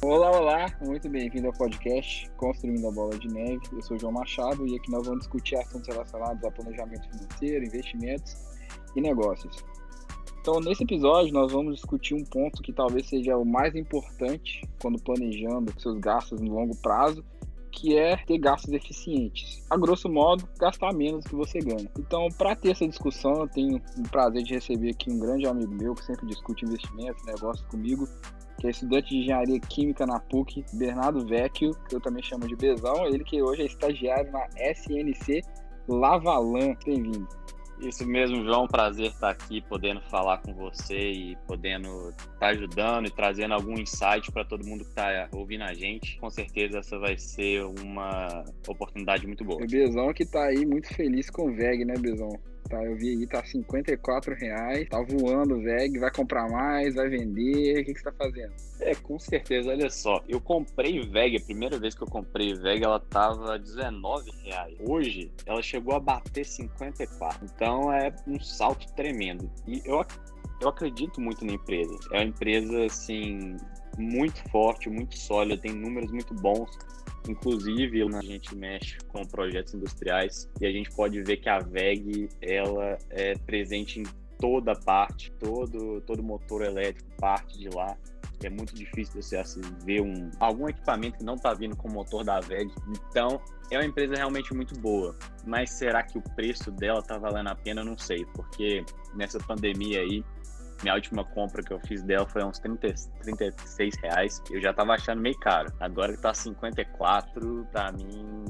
Olá, olá, muito bem-vindo ao podcast Construindo a Bola de Neve. Eu sou João Machado e aqui nós vamos discutir assuntos relacionados a planejamento financeiro, investimentos e negócios. Então, nesse episódio, nós vamos discutir um ponto que talvez seja o mais importante quando planejando seus gastos no longo prazo, que é ter gastos eficientes. A grosso modo, gastar menos do que você ganha. Então, para ter essa discussão, eu tenho o prazer de receber aqui um grande amigo meu que sempre discute investimentos, negócios comigo, que é estudante de engenharia química na PUC, Bernardo Vecchio, que eu também chamo de Bezão, ele que hoje é estagiário na SNC Lavalan. Bem-vindo. Isso mesmo, João. Prazer estar aqui, podendo falar com você e podendo estar ajudando e trazendo algum insight para todo mundo que está ouvindo a gente. Com certeza essa vai ser uma oportunidade muito boa. O Bezão que está aí muito feliz com o VEG, né, Bezão? Tá, eu vi aí, tá 54 reais, tá voando o VEG, vai comprar mais, vai vender, o que, que você tá fazendo? É, com certeza, olha só, eu comprei VEG, a primeira vez que eu comprei VEG, ela tava 19 reais. Hoje, ela chegou a bater 54, então é um salto tremendo. E eu, eu acredito muito na empresa, é uma empresa, assim, muito forte, muito sólida, tem números muito bons, Inclusive, a gente mexe com projetos industriais e a gente pode ver que a VEG ela é presente em toda parte, todo todo motor elétrico parte de lá. É muito difícil você ver um, algum equipamento que não está vindo com o motor da VEG. Então, é uma empresa realmente muito boa. Mas será que o preço dela está valendo a pena? Não sei, porque nessa pandemia aí, minha última compra que eu fiz dela foi uns 30, 36 reais. Eu já tava achando meio caro. Agora que tá 54, pra mim,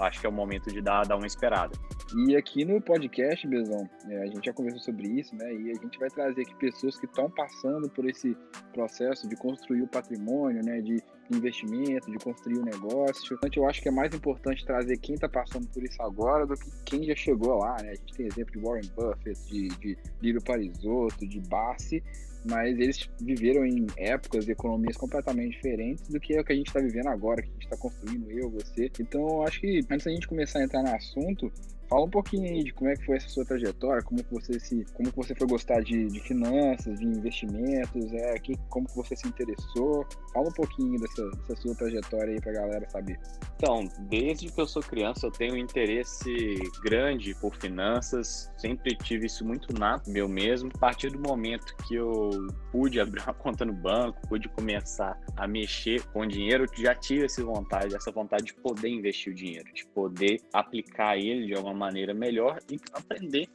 acho que é o momento de dar, dar uma esperada. E aqui no podcast, Bezão, é, a gente já conversou sobre isso, né? E a gente vai trazer aqui pessoas que estão passando por esse processo de construir o patrimônio, né? De investimento, de construir um negócio. Então, eu acho que é mais importante trazer quem está passando por isso agora do que quem já chegou lá, né? A gente tem exemplo de Warren Buffett, de, de Lírio Parisotto, de Bassi, mas eles viveram em épocas e economias completamente diferentes do que é o que a gente está vivendo agora, que a gente está construindo, eu, você. Então, acho que antes da gente começar a entrar no assunto, Fala um pouquinho aí de como é que foi essa sua trajetória, como que você se, como que você foi gostar de, de finanças, de investimentos, é, que, como que você se interessou. Fala um pouquinho dessa, dessa sua trajetória aí pra galera saber. Então, desde que eu sou criança, eu tenho um interesse grande por finanças, sempre tive isso muito nato meu mesmo. A partir do momento que eu pude abrir uma conta no banco, pude começar a mexer com dinheiro, eu já tive essa vontade, essa vontade de poder investir o dinheiro, de poder aplicar ele de alguma maneira melhor e aprender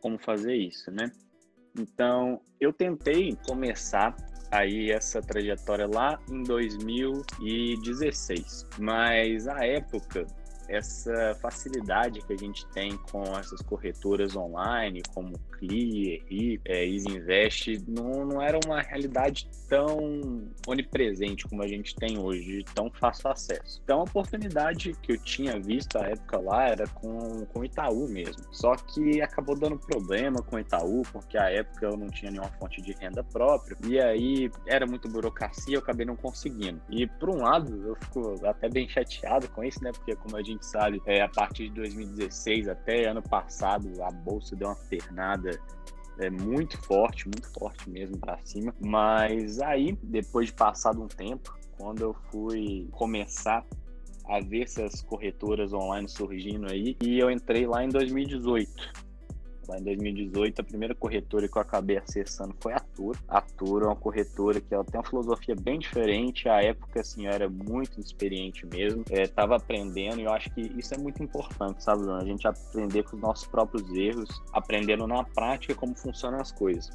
como fazer isso, né? Então, eu tentei começar aí essa trajetória lá em 2016, mas a época essa facilidade que a gente tem com essas corretoras online, como Clear, e é, Easy Invest, não, não era uma realidade tão onipresente como a gente tem hoje, tão fácil acesso. Então, a oportunidade que eu tinha visto à época lá era com, com Itaú mesmo. Só que acabou dando problema com Itaú, porque à época eu não tinha nenhuma fonte de renda própria, e aí era muito burocracia, eu acabei não conseguindo. E, por um lado, eu fico até bem chateado com isso, né? Porque, como a gente sabe, é, a partir de 2016 até ano passado, a bolsa deu uma pernada é muito forte, muito forte mesmo para cima. Mas aí, depois de passado um tempo, quando eu fui começar a ver essas corretoras online surgindo aí, e eu entrei lá em 2018 lá em 2018, a primeira corretora que eu acabei acessando foi a Tour. A Tour é uma corretora que ela tem uma filosofia bem diferente. À época, assim, eu era muito experiente mesmo, estava é, aprendendo e eu acho que isso é muito importante, sabe, Bruno? A gente aprender com os nossos próprios erros, aprendendo na prática como funcionam as coisas.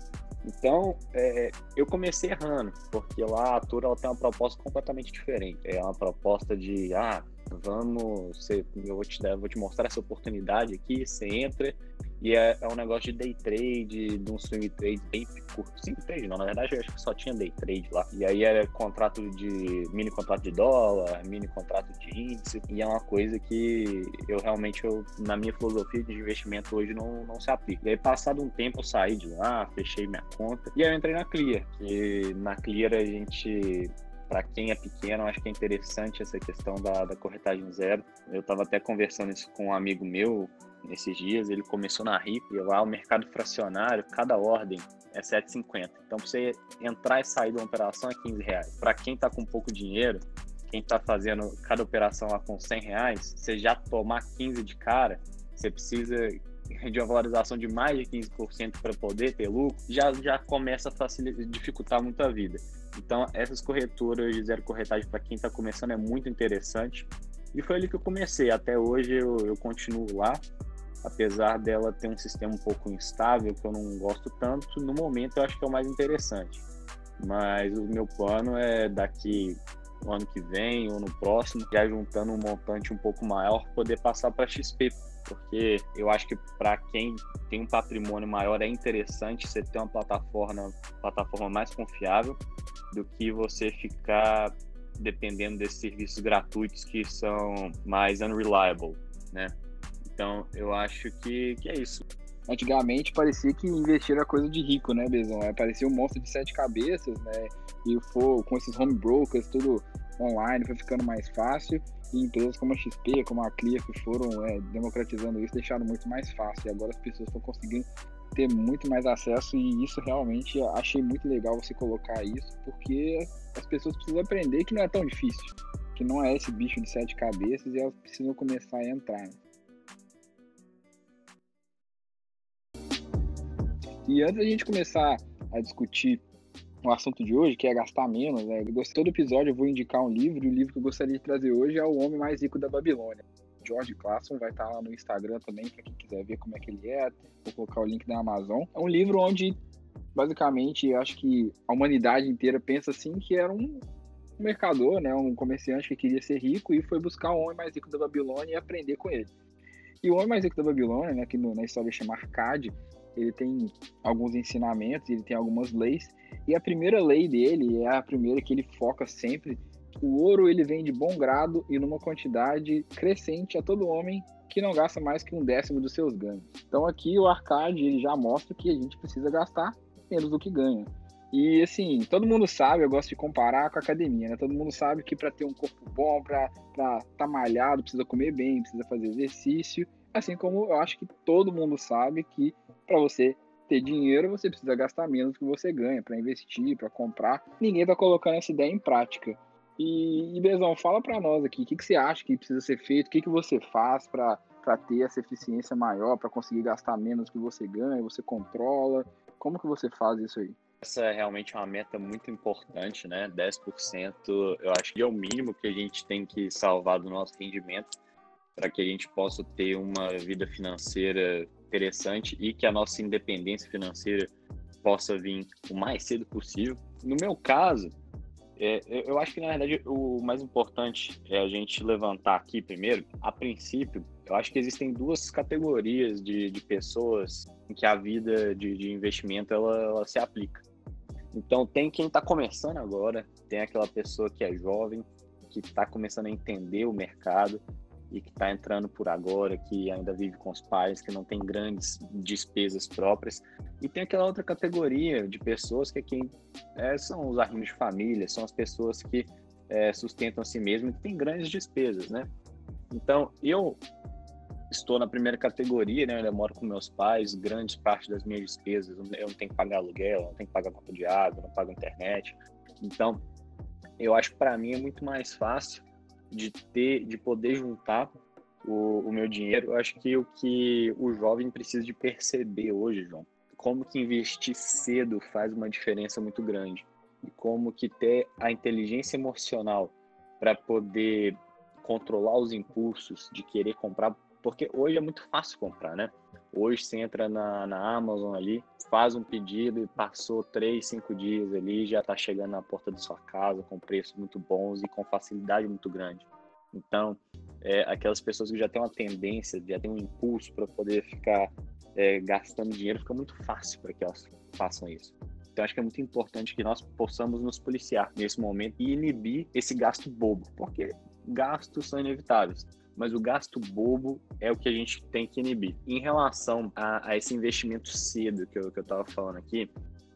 Então, é, eu comecei errando, porque lá a Tour ela tem uma proposta completamente diferente. É uma proposta de, ah, vamos, você, eu vou te vou te mostrar essa oportunidade aqui, você entra e é, é, um negócio de day trade, de um swing trade bem curto. Swing trade não, na verdade eu acho que só tinha day trade lá. E aí era contrato de. mini contrato de dólar, mini contrato de índice. E é uma coisa que eu realmente, eu, na minha filosofia de investimento hoje, não, não se aplica. E aí, passado um tempo, eu saí de lá, fechei minha conta. E aí eu entrei na Clear. Que na Clear a gente para quem é pequeno, acho que é interessante essa questão da, da corretagem zero. Eu estava até conversando isso com um amigo meu nesses dias, ele começou na RIP, e lá o mercado fracionário, cada ordem é 7,50. Então, para você entrar e sair de uma operação é 15 reais. Para quem está com pouco dinheiro, quem está fazendo cada operação lá com 100 reais, você já tomar 15 de cara, você precisa de uma valorização de mais de 15% para poder ter lucro, já, já começa a facilitar, dificultar muito a vida. Então, essas corretoras de zero corretagem para quem está começando é muito interessante. E foi ali que eu comecei. Até hoje eu, eu continuo lá, apesar dela ter um sistema um pouco instável, que eu não gosto tanto. No momento, eu acho que é o mais interessante. Mas o meu plano é daqui no ano que vem ou no próximo, já juntando um montante um pouco maior, poder passar para XP, porque eu acho que para quem tem um patrimônio maior é interessante você ter uma plataforma, plataforma mais confiável do que você ficar dependendo desses serviços gratuitos que são mais unreliable, né? Então, eu acho que, que é isso. Antigamente parecia que investir era coisa de rico, né, Bezão? É, parecia um monstro de sete cabeças, né? E for, com esses home brokers, tudo online, foi ficando mais fácil. E empresas como a XP, como a Clear, que foram é, democratizando isso, deixaram muito mais fácil. E agora as pessoas estão conseguindo ter muito mais acesso e isso realmente achei muito legal você colocar isso, porque as pessoas precisam aprender que não é tão difícil, que não é esse bicho de sete cabeças e elas precisam começar a entrar. E antes da gente começar a discutir o assunto de hoje, que é gastar menos, né? Todo episódio eu vou indicar um livro, e o livro que eu gostaria de trazer hoje é O Homem Mais Rico da Babilônia. George Clason vai estar lá no Instagram também, para quem quiser ver como é que ele é. Vou colocar o link da Amazon. É um livro onde, basicamente, eu acho que a humanidade inteira pensa assim que era um mercador, né? Um comerciante que queria ser rico e foi buscar o Homem Mais Rico da Babilônia e aprender com ele. E o Homem Mais Rico da Babilônia, né, que no, na história chama Arcade, ele tem alguns ensinamentos, ele tem algumas leis, e a primeira lei dele é a primeira que ele foca sempre. O ouro ele vem de bom grado e numa quantidade crescente a todo homem que não gasta mais que um décimo dos seus ganhos. Então aqui o arcade ele já mostra que a gente precisa gastar menos do que ganha. E assim, todo mundo sabe, eu gosto de comparar com a academia, né? Todo mundo sabe que para ter um corpo bom, para estar tá malhado, precisa comer bem, precisa fazer exercício. Assim como eu acho que todo mundo sabe que para você ter dinheiro, você precisa gastar menos do que você ganha para investir, para comprar. Ninguém está colocando essa ideia em prática. E, e Bezão, fala para nós aqui, o que, que você acha que precisa ser feito, o que, que você faz para ter essa eficiência maior, para conseguir gastar menos do que você ganha, você controla, como que você faz isso aí? Essa é realmente uma meta muito importante, né? 10% eu acho que é o mínimo que a gente tem que salvar do nosso rendimento para que a gente possa ter uma vida financeira interessante e que a nossa independência financeira possa vir o mais cedo possível. No meu caso, é, eu acho que na verdade o mais importante é a gente levantar aqui primeiro. A princípio, eu acho que existem duas categorias de, de pessoas em que a vida de, de investimento ela, ela, se aplica. Então, tem quem está começando agora, tem aquela pessoa que é jovem, que está começando a entender o mercado, e que está entrando por agora, que ainda vive com os pais, que não tem grandes despesas próprias. E tem aquela outra categoria de pessoas que é quem é, são os arrimos de família, são as pessoas que é, sustentam a si mesmas e que têm grandes despesas, né? Então, eu estou na primeira categoria, né? Eu moro com meus pais, grande parte das minhas despesas, eu não tenho que pagar aluguel, não tenho que pagar conta de água, não pago internet. Então, eu acho que para mim é muito mais fácil de ter, de poder juntar o, o meu dinheiro. Eu acho que o que o jovem precisa de perceber hoje, João, como que investir cedo faz uma diferença muito grande e como que ter a inteligência emocional para poder controlar os impulsos de querer comprar, porque hoje é muito fácil comprar, né? Hoje você entra na, na Amazon ali, faz um pedido e passou três, cinco dias ali, já está chegando na porta da sua casa com preços muito bons e com facilidade muito grande. Então, é, aquelas pessoas que já têm uma tendência, já têm um impulso para poder ficar é, gastando dinheiro, fica muito fácil para que elas façam isso. Então, acho que é muito importante que nós possamos nos policiar nesse momento e inibir esse gasto bobo, porque gastos são inevitáveis mas o gasto bobo é o que a gente tem que inibir. Em relação a, a esse investimento cedo que eu estava falando aqui,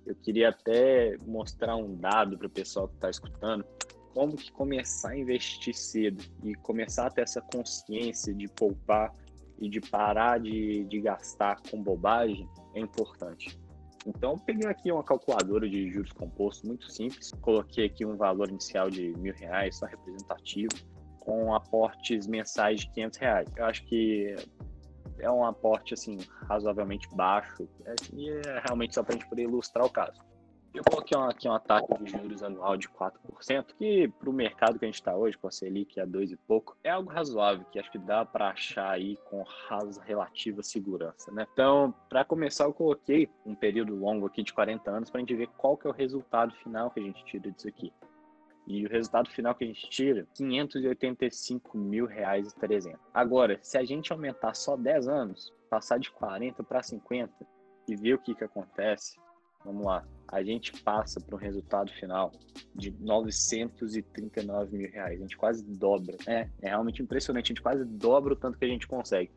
eu queria até mostrar um dado para o pessoal que está escutando. como que começar a investir cedo e começar a ter essa consciência de poupar e de parar de, de gastar com bobagem é importante. Então, eu peguei aqui uma calculadora de juros compostos muito simples, coloquei aqui um valor inicial de mil reais, só representativo, com aportes mensais de 500 reais. Eu acho que é um aporte assim razoavelmente baixo é, e é realmente só para a gente poder ilustrar o caso. Eu coloquei aqui uma taxa de juros anual de 4%, que para o mercado que a gente está hoje, com a Selic a 2 e pouco, é algo razoável, que acho que dá para achar aí com relativa segurança, né? Então, para começar, eu coloquei um período longo aqui de 40 anos para a gente ver qual que é o resultado final que a gente tira disso aqui. E o resultado final que a gente tira, 585 mil reais e 300. Agora, se a gente aumentar só 10 anos, passar de 40 para 50 e ver o que que acontece, vamos lá, a gente passa para um resultado final de 939 mil reais. A gente quase dobra. É, é realmente impressionante. A gente quase dobra o tanto que a gente consegue.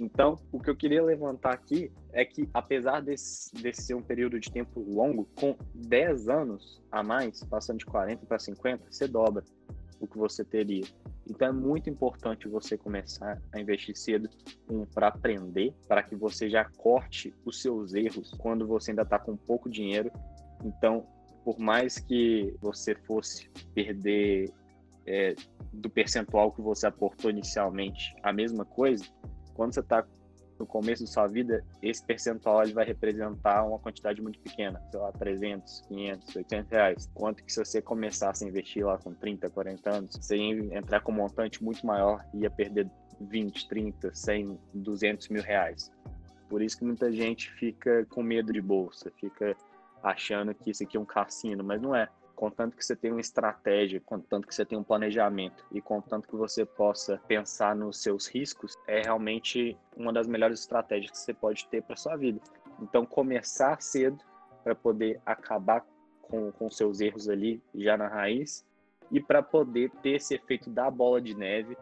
Então, o que eu queria levantar aqui é que, apesar desse, desse ser um período de tempo longo, com 10 anos a mais, passando de 40 para 50, você dobra o que você teria. Então, é muito importante você começar a investir cedo um, para aprender, para que você já corte os seus erros quando você ainda está com pouco dinheiro. Então, por mais que você fosse perder é, do percentual que você aportou inicialmente a mesma coisa, quando você está no começo da sua vida, esse percentual ele vai representar uma quantidade muito pequena, sei lá, 300, 500, 800 reais. Quanto que se você começasse a investir lá com 30, 40 anos, você ia entrar com um montante muito maior e ia perder 20, 30, 100, 200 mil reais. Por isso que muita gente fica com medo de bolsa, fica achando que isso aqui é um cassino, mas não é contanto que você tenha uma estratégia, contanto que você tenha um planejamento e contanto que você possa pensar nos seus riscos, é realmente uma das melhores estratégias que você pode ter para sua vida. Então, começar cedo para poder acabar com, com seus erros ali já na raiz e para poder ter esse efeito da bola de neve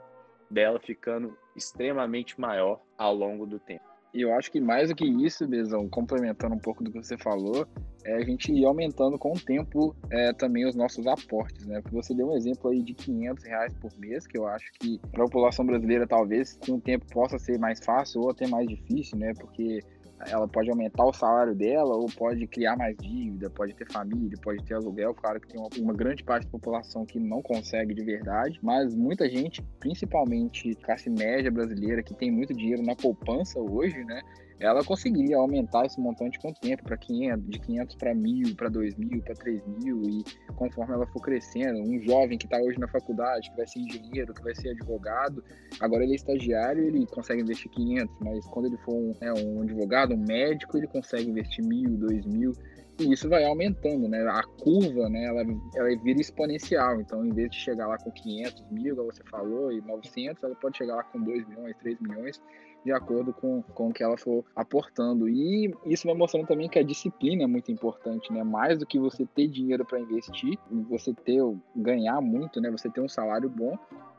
dela ficando extremamente maior ao longo do tempo. E eu acho que mais do que isso, Bezão, complementando um pouco do que você falou, é a gente ir aumentando com o tempo é, também os nossos aportes, né? Porque você deu um exemplo aí de 500 reais por mês, que eu acho que para a população brasileira talvez com o tempo possa ser mais fácil ou até mais difícil, né? Porque ela pode aumentar o salário dela ou pode criar mais dívida, pode ter família, pode ter aluguel. Claro que tem uma, uma, grande parte da população que não consegue de verdade, mas muita gente, principalmente classe média brasileira, que tem muito dinheiro na poupança hoje, né? Ela conseguiria aumentar esse montante com o tempo, para 500, de 500 para 1.000, para 2.000, para 3.000, e conforme ela for crescendo, um jovem que está hoje na faculdade, que vai ser engenheiro, que vai ser advogado, agora ele é estagiário, ele consegue investir 500, mas quando ele for um, né, um advogado, um médico, ele consegue investir 1.000, 2.000, e isso vai aumentando, né? A curva, né? Ela, ela vira exponencial. Então, em vez de chegar lá com 500 mil, como você falou, e 900, ela pode chegar lá com 2 milhões, 3 milhões, de acordo com, com o que ela for aportando. E isso vai mostrando também que a disciplina é muito importante, né? Mais do que você ter dinheiro para investir, você ter ganhar muito, né? Você ter um salário bom,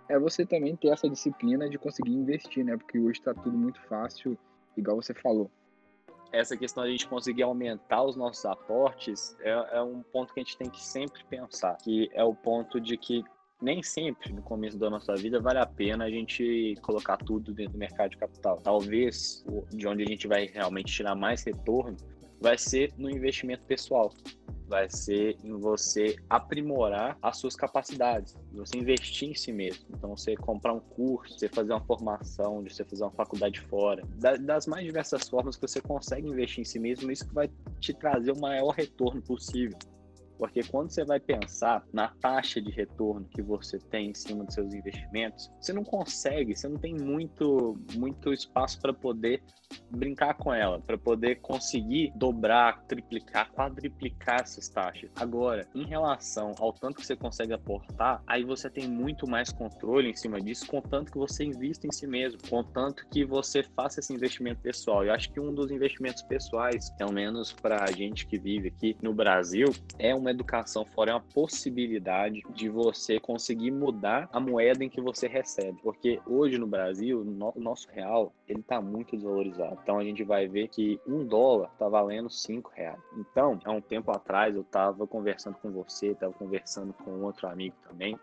é você também ter essa disciplina de conseguir investir, né? Porque hoje está tudo muito fácil, igual você falou. Essa questão de a gente conseguir aumentar os nossos aportes é, é um ponto que a gente tem que sempre pensar, que é o ponto de que nem sempre no começo da nossa vida vale a pena a gente colocar tudo dentro do mercado de capital. Talvez de onde a gente vai realmente tirar mais retorno vai ser no investimento pessoal. Vai ser em você aprimorar as suas capacidades, você investir em si mesmo. Então, você comprar um curso, você fazer uma formação, você fazer uma faculdade fora, das mais diversas formas que você consegue investir em si mesmo, isso vai te trazer o maior retorno possível. Porque quando você vai pensar na taxa de retorno que você tem em cima dos seus investimentos, você não consegue, você não tem muito, muito espaço para poder brincar com ela, para poder conseguir dobrar, triplicar, quadriplicar essas taxas. Agora, em relação ao tanto que você consegue aportar, aí você tem muito mais controle em cima disso, contanto que você invista em si mesmo, contanto que você faça esse investimento pessoal. Eu acho que um dos investimentos pessoais, pelo menos para a gente que vive aqui no Brasil, é uma uma educação fora, é uma possibilidade de você conseguir mudar a moeda em que você recebe. Porque hoje no Brasil, o nosso real, ele está muito desvalorizado. Então a gente vai ver que um dólar está valendo cinco reais. Então, há um tempo atrás eu estava conversando com você, estava conversando com outro amigo também,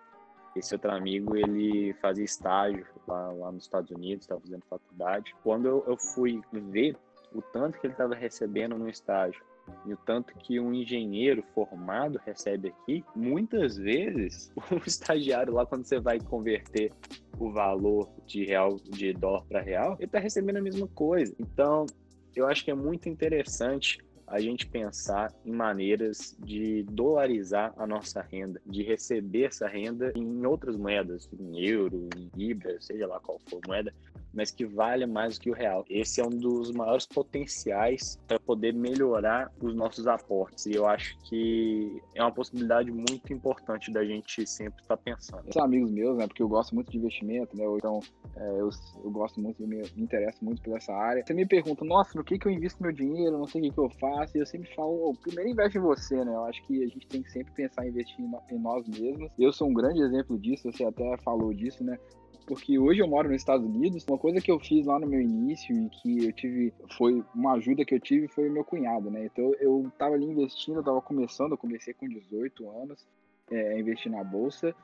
esse outro amigo, ele fazia estágio lá, lá nos Estados Unidos, estava fazendo faculdade. Quando eu, eu fui ver o tanto que ele estava recebendo no estágio e o tanto que um engenheiro formado recebe aqui, muitas vezes o estagiário lá, quando você vai converter o valor de real, de dólar para real, ele está recebendo a mesma coisa. Então, eu acho que é muito interessante a gente pensar em maneiras de dolarizar a nossa renda, de receber essa renda em outras moedas, em euro, em libra, seja lá qual for a moeda, mas que valha mais do que o real. Esse é um dos maiores potenciais para poder melhorar os nossos aportes. E eu acho que é uma possibilidade muito importante da gente sempre estar tá pensando. São amigos meus, né? Porque eu gosto muito de investimento, né? Então, é, eu, eu gosto muito, eu me, interesso muito por essa área. Você me pergunta, nossa, no que, que eu invisto meu dinheiro? Não sei o que, que eu faço. E eu sempre falo, oh, primeiro investe em você, né? Eu acho que a gente tem que sempre pensar em investir em, em nós mesmos. Eu sou um grande exemplo disso, você até falou disso, né? Porque hoje eu moro nos Estados Unidos. Uma coisa que eu fiz lá no meu início e que eu tive, foi uma ajuda que eu tive foi o meu cunhado, né? Então eu tava ali investindo, eu tava começando, eu comecei com 18 anos é, a investir na bolsa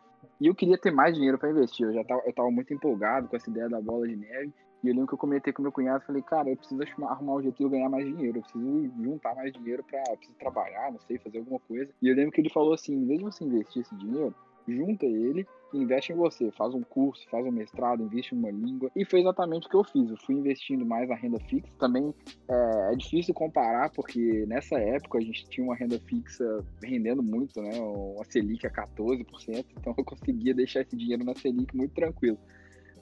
e eu queria ter mais dinheiro para investir. Eu já tava, eu tava muito empolgado com essa ideia da bola de neve. E eu lembro que eu comentei com meu cunhado, falei, cara, eu preciso arrumar um jeito de eu ganhar mais dinheiro, eu preciso juntar mais dinheiro para, preciso trabalhar, não sei, fazer alguma coisa. E eu lembro que ele falou assim, em vez de você investir esse dinheiro, junta ele investe em você, faz um curso, faz um mestrado, investe em uma língua. E foi exatamente o que eu fiz. Eu fui investindo mais na renda fixa. Também é, é difícil comparar, porque nessa época a gente tinha uma renda fixa rendendo muito, né? Uma Selic a 14%, então eu conseguia deixar esse dinheiro na Selic muito tranquilo.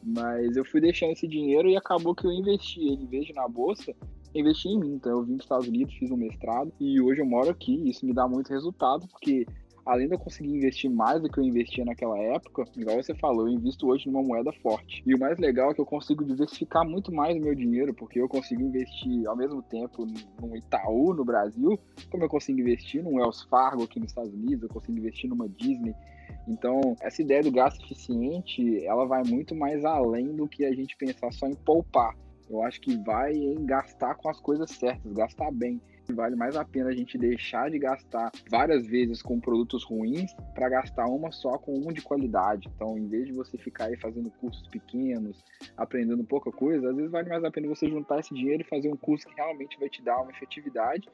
Mas eu fui deixando esse dinheiro e acabou que eu investi ele, de na bolsa, investi em mim. Então eu vim para os Estados Unidos, fiz um mestrado e hoje eu moro aqui. Isso me dá muito resultado, porque além de eu conseguir investir mais do que eu investia naquela época, igual você falou, eu invisto hoje numa moeda forte. E o mais legal é que eu consigo diversificar muito mais o meu dinheiro, porque eu consigo investir ao mesmo tempo no Itaú no Brasil, como eu consigo investir num Wells Fargo aqui nos Estados Unidos, eu consigo investir numa Disney. Então, essa ideia do gasto eficiente, ela vai muito mais além do que a gente pensar só em poupar. Eu acho que vai em gastar com as coisas certas, gastar bem. Vale mais a pena a gente deixar de gastar várias vezes com produtos ruins para gastar uma só com um de qualidade. Então, em vez de você ficar aí fazendo cursos pequenos, aprendendo pouca coisa, às vezes vale mais a pena você juntar esse dinheiro e fazer um curso que realmente vai te dar uma efetividade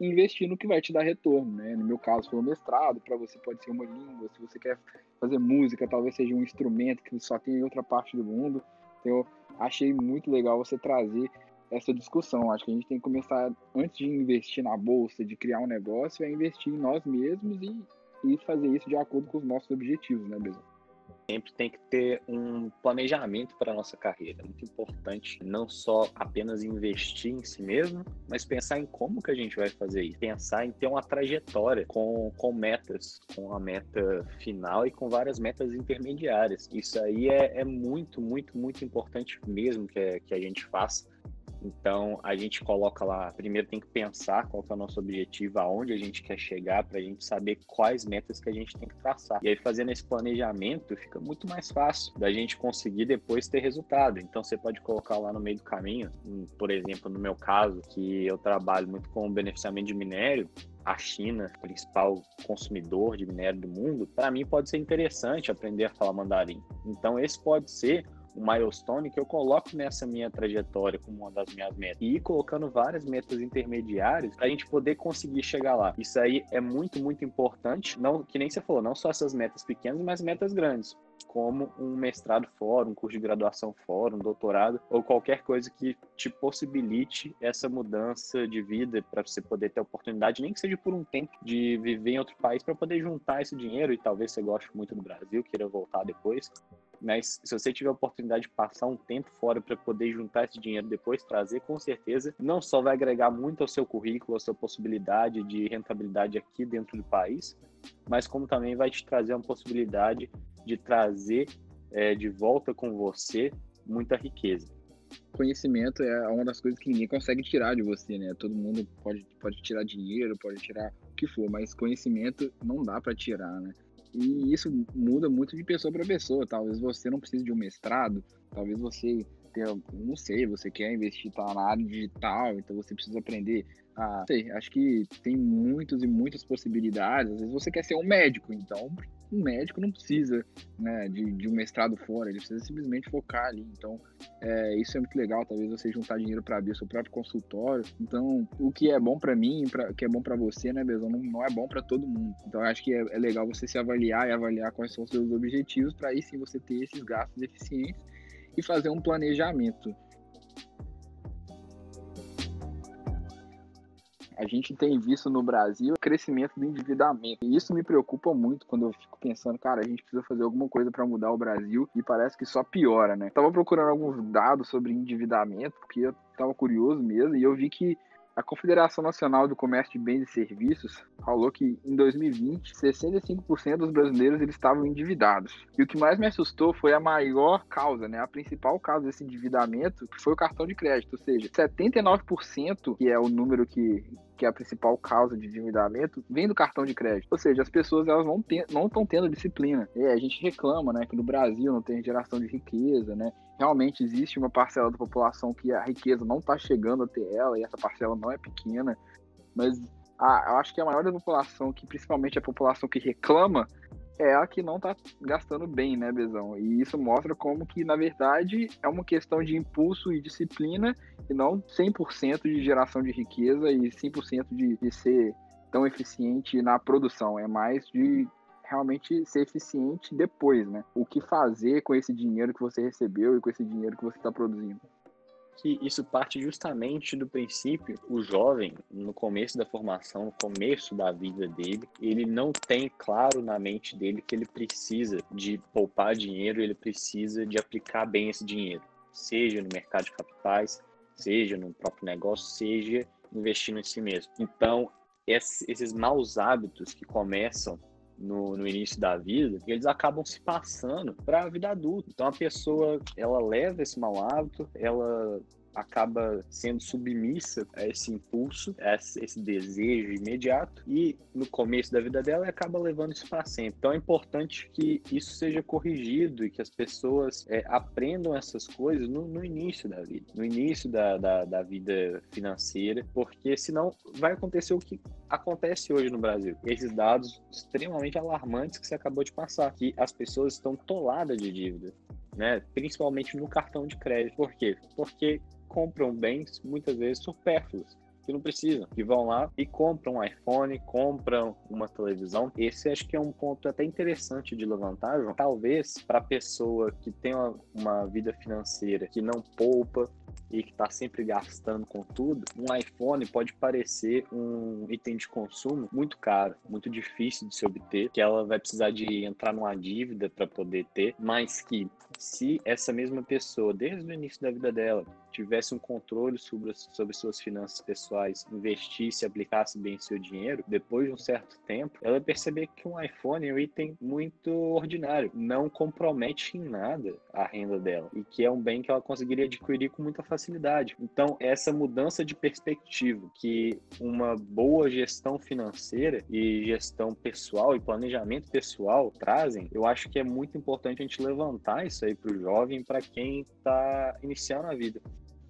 e investir no que vai te dar retorno, né? No meu caso foi o mestrado, para você pode ser uma língua, se você quer fazer música, talvez seja um instrumento que só tem em outra parte do mundo. Então, achei muito legal você trazer essa discussão. Acho que a gente tem que começar, antes de investir na bolsa, de criar um negócio, é investir em nós mesmos e, e fazer isso de acordo com os nossos objetivos, né, Bezão? Sempre tem que ter um planejamento para a nossa carreira. É muito importante não só apenas investir em si mesmo, mas pensar em como que a gente vai fazer isso. Pensar em ter uma trajetória com, com metas, com a meta final e com várias metas intermediárias. Isso aí é, é muito, muito, muito importante mesmo que, é, que a gente faça então, a gente coloca lá, primeiro tem que pensar qual que é o nosso objetivo, aonde a gente quer chegar, para a gente saber quais metas que a gente tem que traçar. E aí, fazendo esse planejamento, fica muito mais fácil da gente conseguir depois ter resultado. Então, você pode colocar lá no meio do caminho, por exemplo, no meu caso, que eu trabalho muito com o beneficiamento de minério, a China, principal consumidor de minério do mundo, para mim pode ser interessante aprender a falar mandarim. Então, esse pode ser um milestone que eu coloco nessa minha trajetória como uma das minhas metas. E ir colocando várias metas intermediárias para a gente poder conseguir chegar lá. Isso aí é muito, muito importante. Não, que nem você falou, não só essas metas pequenas, mas metas grandes como um mestrado fora, um curso de graduação fora, um doutorado ou qualquer coisa que te possibilite essa mudança de vida para você poder ter a oportunidade, nem que seja por um tempo, de viver em outro país para poder juntar esse dinheiro e talvez você goste muito do Brasil, queira voltar depois. Mas se você tiver a oportunidade de passar um tempo fora para poder juntar esse dinheiro depois trazer, com certeza não só vai agregar muito ao seu currículo, à sua possibilidade de rentabilidade aqui dentro do país, mas como também vai te trazer uma possibilidade de trazer é, de volta com você muita riqueza. Conhecimento é uma das coisas que ninguém consegue tirar de você, né? Todo mundo pode, pode tirar dinheiro, pode tirar o que for, mas conhecimento não dá para tirar, né? E isso muda muito de pessoa para pessoa. Talvez você não precise de um mestrado, talvez você tenha, não sei, você quer investir tá, na área digital, então você precisa aprender a. Sei, acho que tem muitas e muitas possibilidades. Às vezes você quer ser um médico, então um médico não precisa né, de, de um mestrado fora, ele precisa simplesmente focar ali. Então, é, isso é muito legal. Talvez você juntar dinheiro para abrir o seu próprio consultório. Então, o que é bom para mim, o que é bom para você, né, Bezão, não, não, é bom para todo mundo. Então, acho que é, é legal você se avaliar e avaliar quais são os seus objetivos para aí sim você ter esses gastos eficientes e fazer um planejamento. A gente tem visto no Brasil o crescimento do endividamento. E isso me preocupa muito quando eu fico pensando, cara, a gente precisa fazer alguma coisa para mudar o Brasil e parece que só piora, né? Tava procurando alguns dados sobre endividamento, porque eu tava curioso mesmo, e eu vi que a Confederação Nacional do Comércio de Bens e Serviços falou que em 2020, 65% dos brasileiros eles estavam endividados. E o que mais me assustou foi a maior causa, né, a principal causa desse endividamento, que foi o cartão de crédito, ou seja, 79%, que é o número que que é a principal causa de endividamento, vem do cartão de crédito. Ou seja, as pessoas elas não estão tendo disciplina. E a gente reclama, né, que no Brasil não tem geração de riqueza, né? Realmente existe uma parcela da população que a riqueza não está chegando até ela e essa parcela não é pequena. Mas a, eu acho que a maior da população, que principalmente a população que reclama, é a que não está gastando bem, né, Bezão? E isso mostra como que, na verdade, é uma questão de impulso e disciplina e não 100% de geração de riqueza e 100% de, de ser tão eficiente na produção. É mais de realmente ser eficiente depois, né? O que fazer com esse dinheiro que você recebeu e com esse dinheiro que você está produzindo que isso parte justamente do princípio, o jovem, no começo da formação, no começo da vida dele, ele não tem claro na mente dele que ele precisa de poupar dinheiro, ele precisa de aplicar bem esse dinheiro, seja no mercado de capitais, seja no próprio negócio, seja investindo em si mesmo. Então, esses maus hábitos que começam no, no, início da vida, eles acabam se passando para a vida adulta. Então a pessoa, ela leva esse mau hábito, ela acaba sendo submissa a esse impulso, a esse desejo imediato e no começo da vida dela acaba levando isso para sempre. Então é importante que isso seja corrigido e que as pessoas é, aprendam essas coisas no, no, início da vida, no início da, da, da, vida financeira, porque senão vai acontecer o que acontece hoje no Brasil. Esses dados extremamente alarmantes que você acabou de passar, que as pessoas estão toladas de dívida. Né? Principalmente no cartão de crédito. Por quê? Porque compram bens muitas vezes supérfluos que não precisam, que vão lá e compram um iPhone, compram uma televisão. Esse acho que é um ponto até interessante de levantar, João. Talvez para pessoa que tem uma, uma vida financeira que não poupa, e que está sempre gastando com tudo, um iPhone pode parecer um item de consumo muito caro, muito difícil de se obter, que ela vai precisar de entrar numa dívida para poder ter, mas que se essa mesma pessoa, desde o início da vida dela, tivesse um controle sobre, sobre suas finanças pessoais, investisse, aplicasse bem seu dinheiro, depois de um certo tempo, ela perceber que um iPhone é um item muito ordinário, não compromete em nada a renda dela e que é um bem que ela conseguiria adquirir com muita facilidade. Então, essa mudança de perspectiva que uma boa gestão financeira e gestão pessoal e planejamento pessoal trazem, eu acho que é muito importante a gente levantar isso aí para o jovem, para quem está iniciando a vida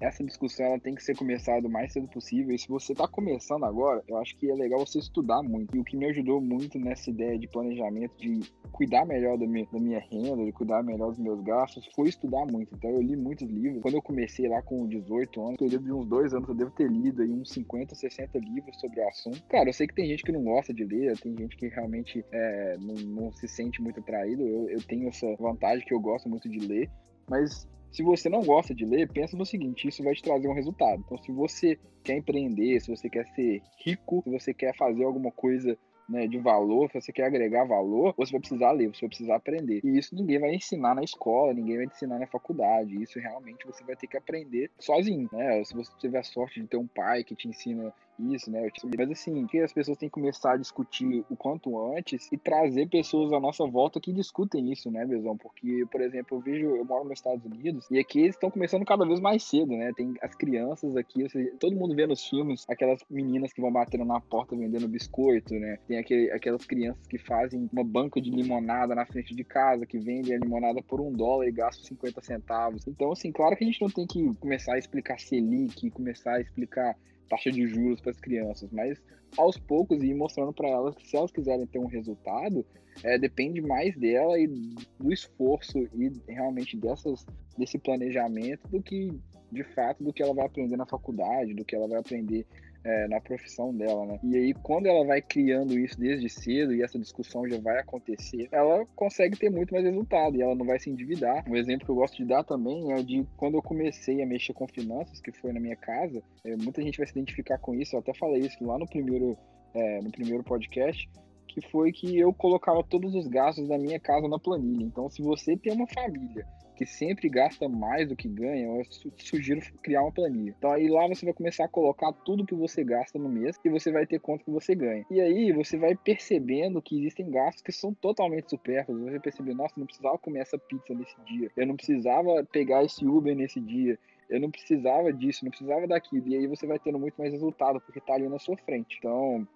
essa discussão ela tem que ser começada o mais cedo possível. E se você está começando agora, eu acho que é legal você estudar muito. E o que me ajudou muito nessa ideia de planejamento, de cuidar melhor da minha, da minha renda, de cuidar melhor dos meus gastos, foi estudar muito. Então eu li muitos livros. Quando eu comecei lá com 18 anos, período de uns dois anos, eu devo ter lido aí uns 50, 60 livros sobre o assunto. Cara, eu sei que tem gente que não gosta de ler, tem gente que realmente é, não, não se sente muito atraído. Eu, eu tenho essa vantagem que eu gosto muito de ler. Mas se você não gosta de ler, pensa no seguinte: isso vai te trazer um resultado. Então, se você quer empreender, se você quer ser rico, se você quer fazer alguma coisa né, de valor, se você quer agregar valor, você vai precisar ler, você vai precisar aprender. E isso ninguém vai ensinar na escola, ninguém vai ensinar na faculdade. Isso realmente você vai ter que aprender sozinho, né? Se você tiver a sorte de ter um pai que te ensina isso, né? Mas assim, que as pessoas têm que começar a discutir o quanto antes e trazer pessoas à nossa volta que discutem isso, né, Bezão? Porque, por exemplo, eu vejo, eu moro nos Estados Unidos e aqui eles estão começando cada vez mais cedo, né? Tem as crianças aqui, seja, todo mundo vê nos filmes aquelas meninas que vão batendo na porta vendendo biscoito, né? Tem aquele, aquelas crianças que fazem uma banca de limonada na frente de casa, que vendem a limonada por um dólar e gastam 50 centavos. Então, assim, claro que a gente não tem que começar a explicar Selic, começar a explicar taxa de juros para as crianças, mas aos poucos ir mostrando para elas que se elas quiserem ter um resultado, é, depende mais dela e do esforço e realmente dessas, desse planejamento do que de fato do que ela vai aprender na faculdade, do que ela vai aprender é, na profissão dela, né? E aí, quando ela vai criando isso desde cedo e essa discussão já vai acontecer, ela consegue ter muito mais resultado e ela não vai se endividar. Um exemplo que eu gosto de dar também é de quando eu comecei a mexer com finanças, que foi na minha casa, é, muita gente vai se identificar com isso, eu até falei isso lá no primeiro, é, no primeiro podcast, que foi que eu colocava todos os gastos da minha casa na planilha. Então, se você tem uma família que sempre gasta mais do que ganha, eu sugiro criar uma planilha. Então aí lá você vai começar a colocar tudo que você gasta no mês e você vai ter quanto que você ganha. E aí você vai percebendo que existem gastos que são totalmente supérfluos. Você vai perceber, nossa, não precisava comer essa pizza nesse dia. Eu não precisava pegar esse Uber nesse dia eu não precisava disso, não precisava daquilo. E aí você vai tendo muito mais resultado, porque tá ali na sua frente. Então,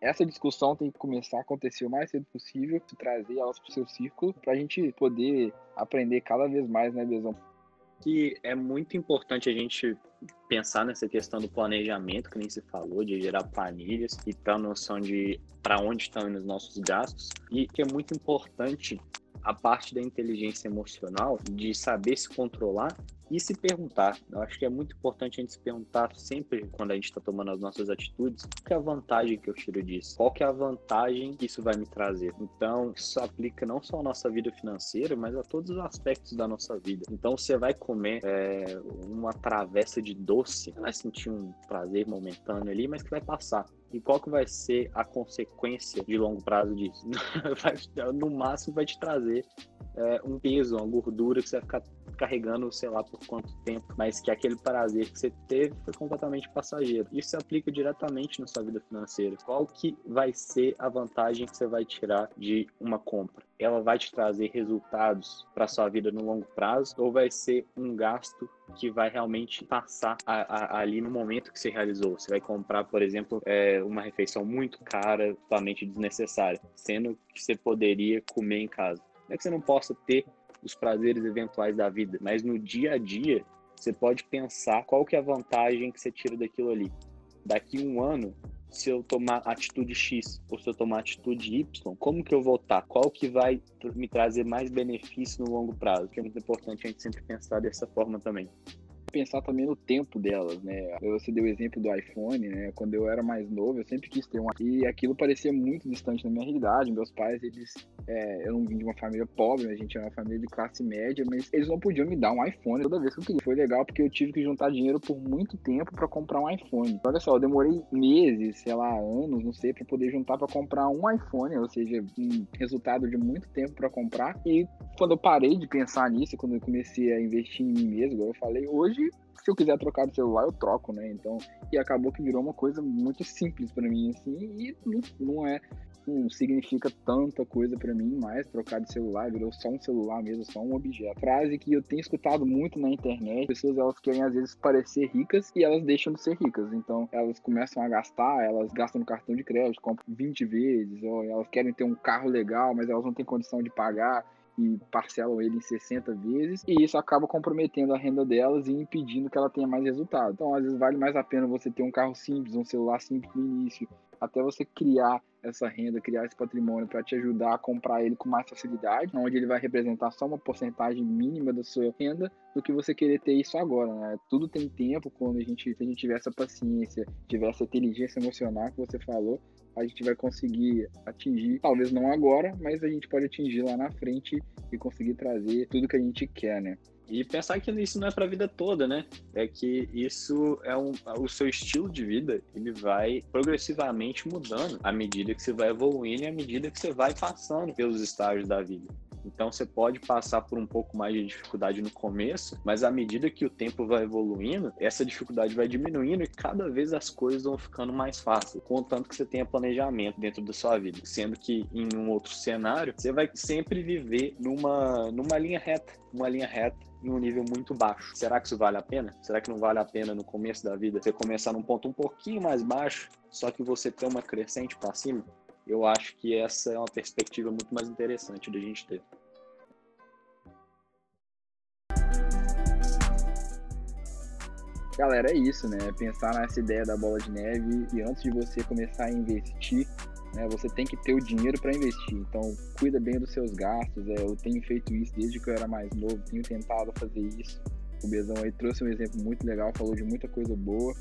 essa discussão tem que começar a acontecer o mais cedo possível, trazer elas para o seu círculo, para a gente poder aprender cada vez mais, né, Bezão? Que é muito importante a gente pensar nessa questão do planejamento, que nem se falou, de gerar planilhas e ter a noção de para onde estão indo os nossos gastos, e que é muito importante a parte da inteligência emocional, de saber se controlar e se perguntar. Eu acho que é muito importante a gente se perguntar sempre quando a gente está tomando as nossas atitudes, qual que é a vantagem que eu tiro disso? Qual que é a vantagem que isso vai me trazer? Então, isso aplica não só à nossa vida financeira, mas a todos os aspectos da nossa vida. Então, você vai comer é, uma travessa de doce, vai sentir um prazer momentâneo ali, mas que vai passar. E qual que vai ser a consequência de longo prazo disso? no máximo vai te trazer é, um peso, uma gordura que você vai ficar carregando, sei lá por quanto tempo, mas que aquele prazer que você teve foi completamente passageiro. Isso se aplica diretamente na sua vida financeira. Qual que vai ser a vantagem que você vai tirar de uma compra? Ela vai te trazer resultados para sua vida no longo prazo ou vai ser um gasto que vai realmente passar a, a, ali no momento que você realizou? Você vai comprar, por exemplo, é, uma refeição muito cara, totalmente desnecessária, sendo que você poderia comer em casa. Não é que você não possa ter os prazeres eventuais da vida, mas no dia a dia você pode pensar qual que é a vantagem que você tira daquilo ali. Daqui um ano, se eu tomar atitude X ou se eu tomar atitude Y, como que eu vou estar? Qual que vai me trazer mais benefício no longo prazo? Que é muito importante a gente sempre pensar dessa forma também pensar também no tempo delas, né? Você deu o exemplo do iPhone, né? Quando eu era mais novo, eu sempre quis ter um. E aquilo parecia muito distante da minha realidade. Meus pais, eles. É, eu não vim de uma família pobre, a gente é uma família de classe média, mas eles não podiam me dar um iPhone toda vez que eu queria. Foi legal porque eu tive que juntar dinheiro por muito tempo para comprar um iPhone. Olha só, eu demorei meses, sei lá, anos, não sei, para poder juntar para comprar um iPhone, ou seja, um resultado de muito tempo para comprar. E quando eu parei de pensar nisso, quando eu comecei a investir em mim mesmo, eu falei, hoje hoje, se eu quiser trocar de celular, eu troco, né? Então, e acabou que virou uma coisa muito simples para mim, assim, e não, não é, não significa tanta coisa para mim mais trocar de celular, virou só um celular mesmo, só um objeto. Frase que eu tenho escutado muito na internet, pessoas elas querem às vezes parecer ricas e elas deixam de ser ricas. Então, elas começam a gastar, elas gastam no cartão de crédito, compram 20 vezes, ou elas querem ter um carro legal, mas elas não têm condição de pagar e parcelam ele em 60 vezes, e isso acaba comprometendo a renda delas e impedindo que ela tenha mais resultado. Então, às vezes, vale mais a pena você ter um carro simples, um celular simples no início, até você criar essa renda, criar esse patrimônio para te ajudar a comprar ele com mais facilidade, onde ele vai representar só uma porcentagem mínima da sua renda, do que você querer ter isso agora, né? Tudo tem tempo quando a gente, se a gente tiver essa paciência, tiver essa inteligência emocional que você falou, a gente vai conseguir atingir, talvez não agora, mas a gente pode atingir lá na frente e conseguir trazer tudo que a gente quer, né? E pensar que isso não é para a vida toda, né? É que isso é um, o seu estilo de vida, ele vai progressivamente mudando à medida que você vai evoluindo e à medida que você vai passando pelos estágios da vida. Então você pode passar por um pouco mais de dificuldade no começo, mas à medida que o tempo vai evoluindo, essa dificuldade vai diminuindo e cada vez as coisas vão ficando mais fáceis, contanto que você tenha planejamento dentro da sua vida. Sendo que em um outro cenário, você vai sempre viver numa, numa linha reta, uma linha reta em um nível muito baixo. Será que isso vale a pena? Será que não vale a pena no começo da vida você começar num ponto um pouquinho mais baixo, só que você ter uma crescente para cima? Eu acho que essa é uma perspectiva muito mais interessante da gente ter. Galera, é isso, né? Pensar nessa ideia da bola de neve e antes de você começar a investir, né, você tem que ter o dinheiro para investir. Então, cuida bem dos seus gastos. É, eu tenho feito isso desde que eu era mais novo, tenho tentado fazer isso. O Bezão aí trouxe um exemplo muito legal, falou de muita coisa boa.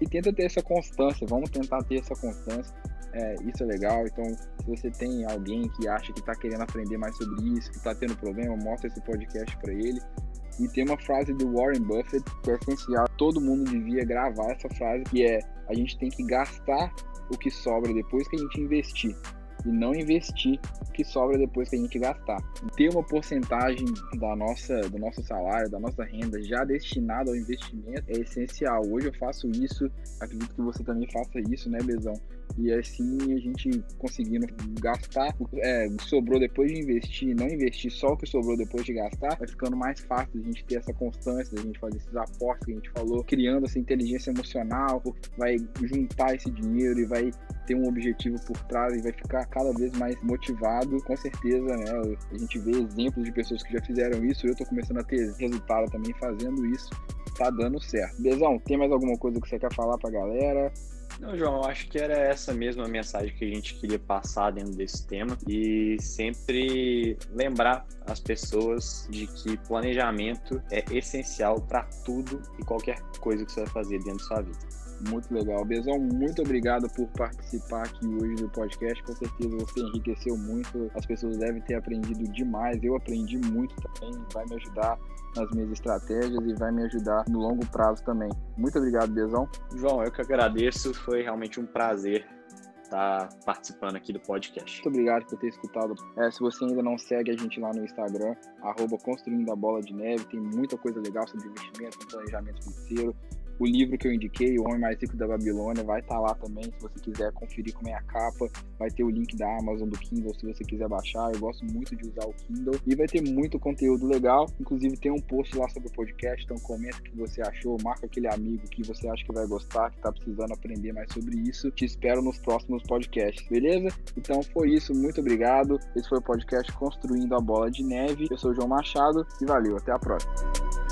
E tenta ter essa constância, vamos tentar ter essa constância. É, isso é legal. Então, se você tem alguém que acha que está querendo aprender mais sobre isso, que está tendo problema, mostra esse podcast para ele. E tem uma frase do Warren Buffett que é essencial. Todo mundo devia gravar essa frase, que é: a gente tem que gastar o que sobra depois que a gente investir e não investir o que sobra depois que a gente gastar. Ter uma porcentagem da nossa, do nosso salário, da nossa renda já destinada ao investimento é essencial. Hoje eu faço isso, acredito que você também faça isso, né, Bezão? E assim a gente conseguindo gastar é, o que sobrou depois de investir, não investir só o que sobrou depois de gastar, vai ficando mais fácil a gente ter essa constância, a gente fazer esses aportes que a gente falou, criando essa inteligência emocional, vai juntar esse dinheiro e vai ter um objetivo por trás e vai ficar cada vez mais motivado, com certeza, né? A gente vê exemplos de pessoas que já fizeram isso, eu tô começando a ter resultado também fazendo isso, tá dando certo. Bezão, tem mais alguma coisa que você quer falar pra galera? Não, João, eu acho que era essa mesma mensagem que a gente queria passar dentro desse tema e sempre lembrar as pessoas de que planejamento é essencial para tudo e qualquer coisa que você vai fazer dentro da sua vida. Muito legal. Bezão, muito obrigado por participar aqui hoje do podcast. Com certeza você enriqueceu muito. As pessoas devem ter aprendido demais. Eu aprendi muito também. Vai me ajudar nas minhas estratégias e vai me ajudar no longo prazo também. Muito obrigado, Bezão. João, eu que agradeço. Foi realmente um prazer estar participando aqui do podcast. Muito obrigado por ter escutado. É, se você ainda não segue a gente lá no Instagram, arroba Construindo a Bola de Neve, tem muita coisa legal sobre investimento, planejamento financeiro, o livro que eu indiquei, O Homem Mais Rico da Babilônia, vai estar tá lá também, se você quiser conferir como é a capa. Vai ter o link da Amazon, do Kindle, se você quiser baixar. Eu gosto muito de usar o Kindle. E vai ter muito conteúdo legal. Inclusive tem um post lá sobre o podcast, então comenta o que você achou, marca aquele amigo que você acha que vai gostar, que está precisando aprender mais sobre isso. Te espero nos próximos podcasts, beleza? Então foi isso, muito obrigado. Esse foi o podcast Construindo a Bola de Neve. Eu sou o João Machado e valeu, até a próxima.